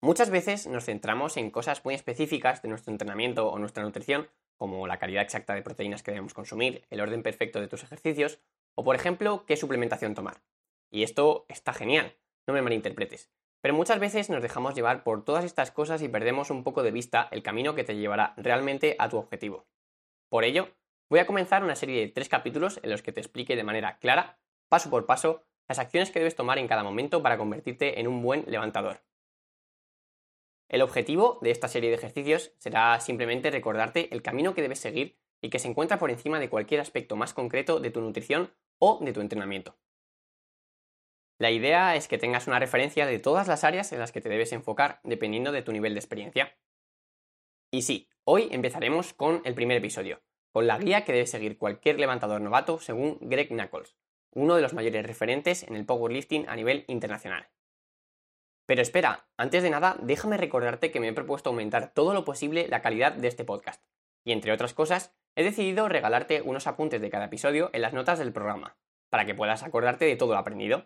Muchas veces nos centramos en cosas muy específicas de nuestro entrenamiento o nuestra nutrición, como la calidad exacta de proteínas que debemos consumir, el orden perfecto de tus ejercicios, o por ejemplo, qué suplementación tomar. Y esto está genial, no me malinterpretes. Pero muchas veces nos dejamos llevar por todas estas cosas y perdemos un poco de vista el camino que te llevará realmente a tu objetivo. Por ello, voy a comenzar una serie de tres capítulos en los que te explique de manera clara, paso por paso, las acciones que debes tomar en cada momento para convertirte en un buen levantador. El objetivo de esta serie de ejercicios será simplemente recordarte el camino que debes seguir y que se encuentra por encima de cualquier aspecto más concreto de tu nutrición o de tu entrenamiento. La idea es que tengas una referencia de todas las áreas en las que te debes enfocar dependiendo de tu nivel de experiencia. Y sí, hoy empezaremos con el primer episodio, con la guía que debe seguir cualquier levantador novato según Greg Knuckles, uno de los mayores referentes en el powerlifting a nivel internacional. Pero espera, antes de nada, déjame recordarte que me he propuesto aumentar todo lo posible la calidad de este podcast. Y entre otras cosas, he decidido regalarte unos apuntes de cada episodio en las notas del programa, para que puedas acordarte de todo lo aprendido.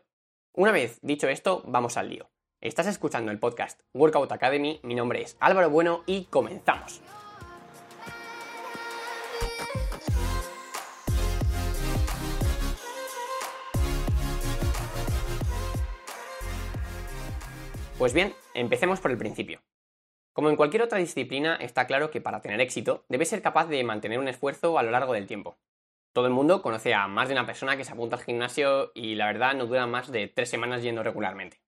Una vez dicho esto, vamos al lío. Estás escuchando el podcast Workout Academy, mi nombre es Álvaro Bueno y comenzamos. Pues bien, empecemos por el principio. Como en cualquier otra disciplina, está claro que para tener éxito debes ser capaz de mantener un esfuerzo a lo largo del tiempo. Todo el mundo conoce a más de una persona que se apunta al gimnasio y la verdad no dura más de tres semanas yendo regularmente.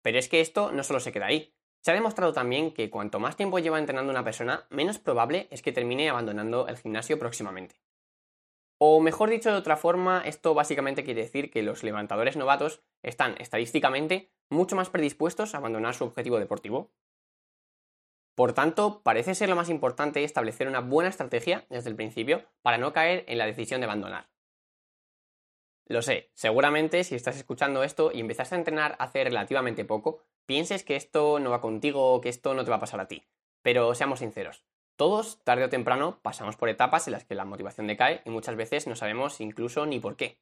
Pero es que esto no solo se queda ahí. Se ha demostrado también que cuanto más tiempo lleva entrenando una persona, menos probable es que termine abandonando el gimnasio próximamente. O mejor dicho de otra forma, esto básicamente quiere decir que los levantadores novatos están estadísticamente mucho más predispuestos a abandonar su objetivo deportivo. Por tanto, parece ser lo más importante establecer una buena estrategia desde el principio para no caer en la decisión de abandonar. Lo sé, seguramente si estás escuchando esto y empezaste a entrenar hace relativamente poco, pienses que esto no va contigo o que esto no te va a pasar a ti. Pero seamos sinceros, todos, tarde o temprano, pasamos por etapas en las que la motivación decae y muchas veces no sabemos incluso ni por qué.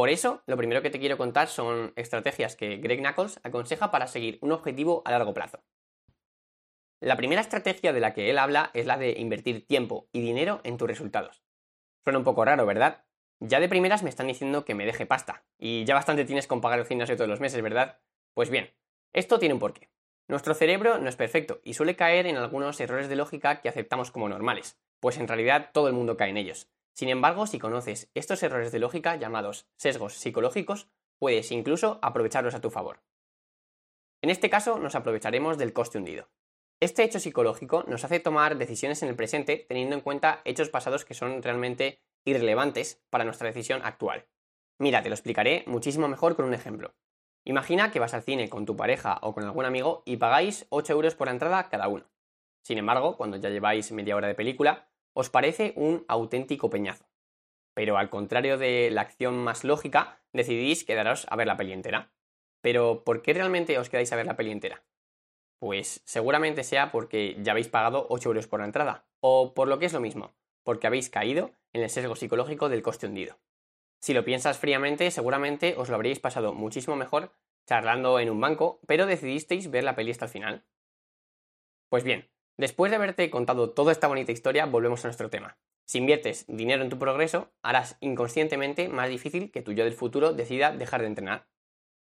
Por eso, lo primero que te quiero contar son estrategias que Greg Knuckles aconseja para seguir un objetivo a largo plazo. La primera estrategia de la que él habla es la de invertir tiempo y dinero en tus resultados. Suena un poco raro, ¿verdad? Ya de primeras me están diciendo que me deje pasta, y ya bastante tienes con pagar el gimnasio todos los meses, ¿verdad? Pues bien, esto tiene un porqué. Nuestro cerebro no es perfecto y suele caer en algunos errores de lógica que aceptamos como normales, pues en realidad todo el mundo cae en ellos. Sin embargo, si conoces estos errores de lógica llamados sesgos psicológicos, puedes incluso aprovecharlos a tu favor. En este caso nos aprovecharemos del coste hundido. Este hecho psicológico nos hace tomar decisiones en el presente teniendo en cuenta hechos pasados que son realmente irrelevantes para nuestra decisión actual. Mira, te lo explicaré muchísimo mejor con un ejemplo. Imagina que vas al cine con tu pareja o con algún amigo y pagáis 8 euros por entrada cada uno. Sin embargo, cuando ya lleváis media hora de película, os parece un auténtico peñazo. Pero al contrario de la acción más lógica, decidís quedaros a ver la peli entera. Pero ¿por qué realmente os quedáis a ver la peli entera? Pues seguramente sea porque ya habéis pagado 8 euros por la entrada, o por lo que es lo mismo, porque habéis caído en el sesgo psicológico del coste hundido. Si lo piensas fríamente, seguramente os lo habréis pasado muchísimo mejor charlando en un banco, pero decidisteis ver la peli hasta el final. Pues bien, después de haberte contado toda esta bonita historia, volvemos a nuestro tema. Si inviertes dinero en tu progreso, harás inconscientemente más difícil que tu yo del futuro decida dejar de entrenar.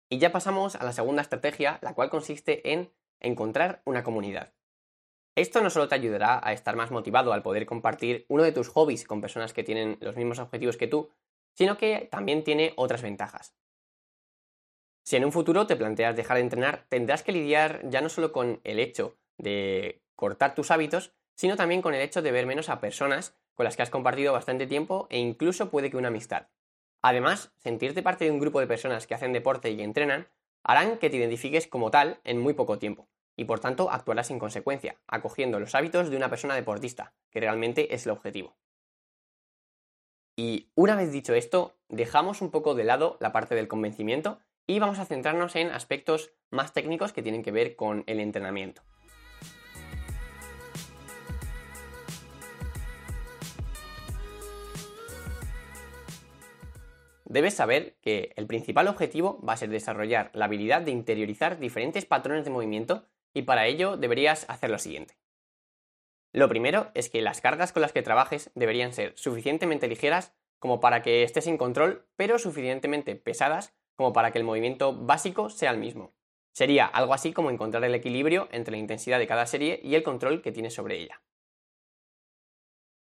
Y ya pasamos a la segunda estrategia, la cual consiste en encontrar una comunidad. Esto no solo te ayudará a estar más motivado al poder compartir uno de tus hobbies con personas que tienen los mismos objetivos que tú, sino que también tiene otras ventajas. Si en un futuro te planteas dejar de entrenar, tendrás que lidiar ya no solo con el hecho de cortar tus hábitos, sino también con el hecho de ver menos a personas con las que has compartido bastante tiempo e incluso puede que una amistad. Además, sentirte parte de un grupo de personas que hacen deporte y entrenan harán que te identifiques como tal en muy poco tiempo, y por tanto actuarás en consecuencia, acogiendo los hábitos de una persona deportista, que realmente es el objetivo. Y una vez dicho esto, dejamos un poco de lado la parte del convencimiento y vamos a centrarnos en aspectos más técnicos que tienen que ver con el entrenamiento. Debes saber que el principal objetivo va a ser desarrollar la habilidad de interiorizar diferentes patrones de movimiento y para ello deberías hacer lo siguiente. Lo primero es que las cargas con las que trabajes deberían ser suficientemente ligeras como para que estés en control, pero suficientemente pesadas como para que el movimiento básico sea el mismo. Sería algo así como encontrar el equilibrio entre la intensidad de cada serie y el control que tienes sobre ella.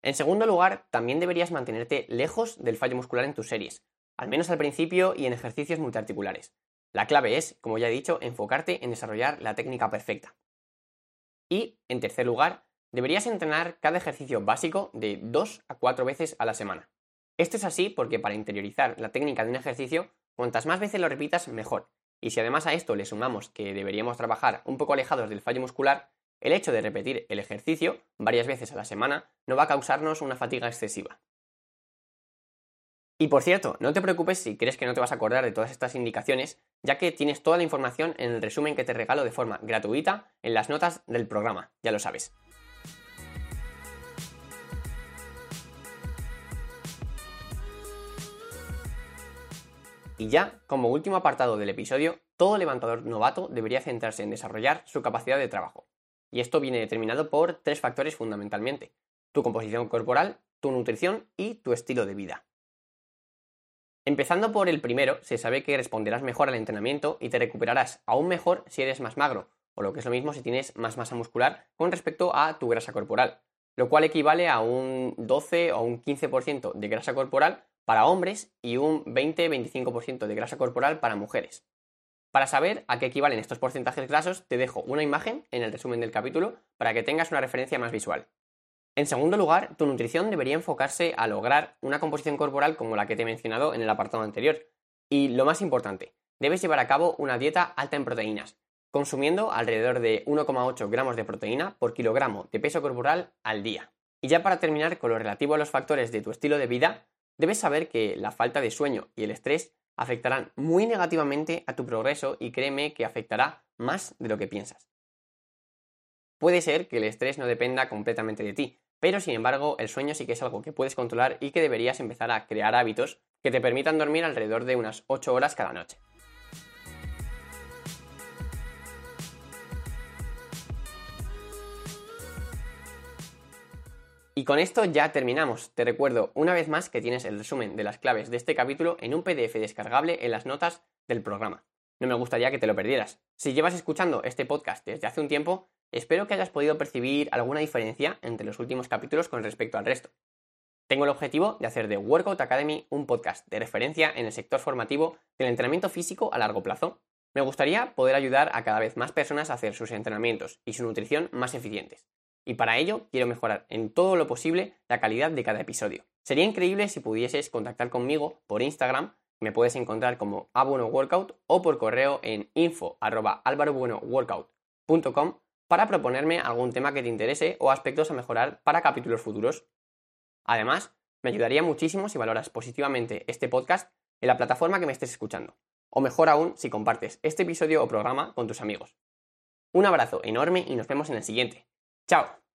En segundo lugar, también deberías mantenerte lejos del fallo muscular en tus series, al menos al principio y en ejercicios multiarticulares. La clave es, como ya he dicho, enfocarte en desarrollar la técnica perfecta. Y, en tercer lugar, deberías entrenar cada ejercicio básico de 2 a 4 veces a la semana. Esto es así porque para interiorizar la técnica de un ejercicio, cuantas más veces lo repitas, mejor. Y si además a esto le sumamos que deberíamos trabajar un poco alejados del fallo muscular, el hecho de repetir el ejercicio varias veces a la semana no va a causarnos una fatiga excesiva. Y por cierto, no te preocupes si crees que no te vas a acordar de todas estas indicaciones, ya que tienes toda la información en el resumen que te regalo de forma gratuita en las notas del programa, ya lo sabes. Y ya, como último apartado del episodio, todo levantador novato debería centrarse en desarrollar su capacidad de trabajo. Y esto viene determinado por tres factores fundamentalmente. Tu composición corporal, tu nutrición y tu estilo de vida. Empezando por el primero, se sabe que responderás mejor al entrenamiento y te recuperarás aún mejor si eres más magro, o lo que es lo mismo si tienes más masa muscular con respecto a tu grasa corporal, lo cual equivale a un 12 o un 15% de grasa corporal para hombres y un 20-25% de grasa corporal para mujeres. Para saber a qué equivalen estos porcentajes grasos, te dejo una imagen en el resumen del capítulo para que tengas una referencia más visual. En segundo lugar, tu nutrición debería enfocarse a lograr una composición corporal como la que te he mencionado en el apartado anterior. Y lo más importante, debes llevar a cabo una dieta alta en proteínas, consumiendo alrededor de 1,8 gramos de proteína por kilogramo de peso corporal al día. Y ya para terminar con lo relativo a los factores de tu estilo de vida, Debes saber que la falta de sueño y el estrés afectarán muy negativamente a tu progreso y créeme que afectará más de lo que piensas. Puede ser que el estrés no dependa completamente de ti, pero sin embargo el sueño sí que es algo que puedes controlar y que deberías empezar a crear hábitos que te permitan dormir alrededor de unas 8 horas cada noche. Y con esto ya terminamos. Te recuerdo una vez más que tienes el resumen de las claves de este capítulo en un PDF descargable en las notas del programa. No me gustaría que te lo perdieras. Si llevas escuchando este podcast desde hace un tiempo, espero que hayas podido percibir alguna diferencia entre los últimos capítulos con respecto al resto. Tengo el objetivo de hacer de Workout Academy un podcast de referencia en el sector formativo del entrenamiento físico a largo plazo. Me gustaría poder ayudar a cada vez más personas a hacer sus entrenamientos y su nutrición más eficientes y para ello quiero mejorar en todo lo posible la calidad de cada episodio. Sería increíble si pudieses contactar conmigo por Instagram, me puedes encontrar como workout o por correo en info@alvarobuenoworkout.com para proponerme algún tema que te interese o aspectos a mejorar para capítulos futuros. Además, me ayudaría muchísimo si valoras positivamente este podcast en la plataforma que me estés escuchando, o mejor aún si compartes este episodio o programa con tus amigos. Un abrazo enorme y nos vemos en el siguiente. Chao.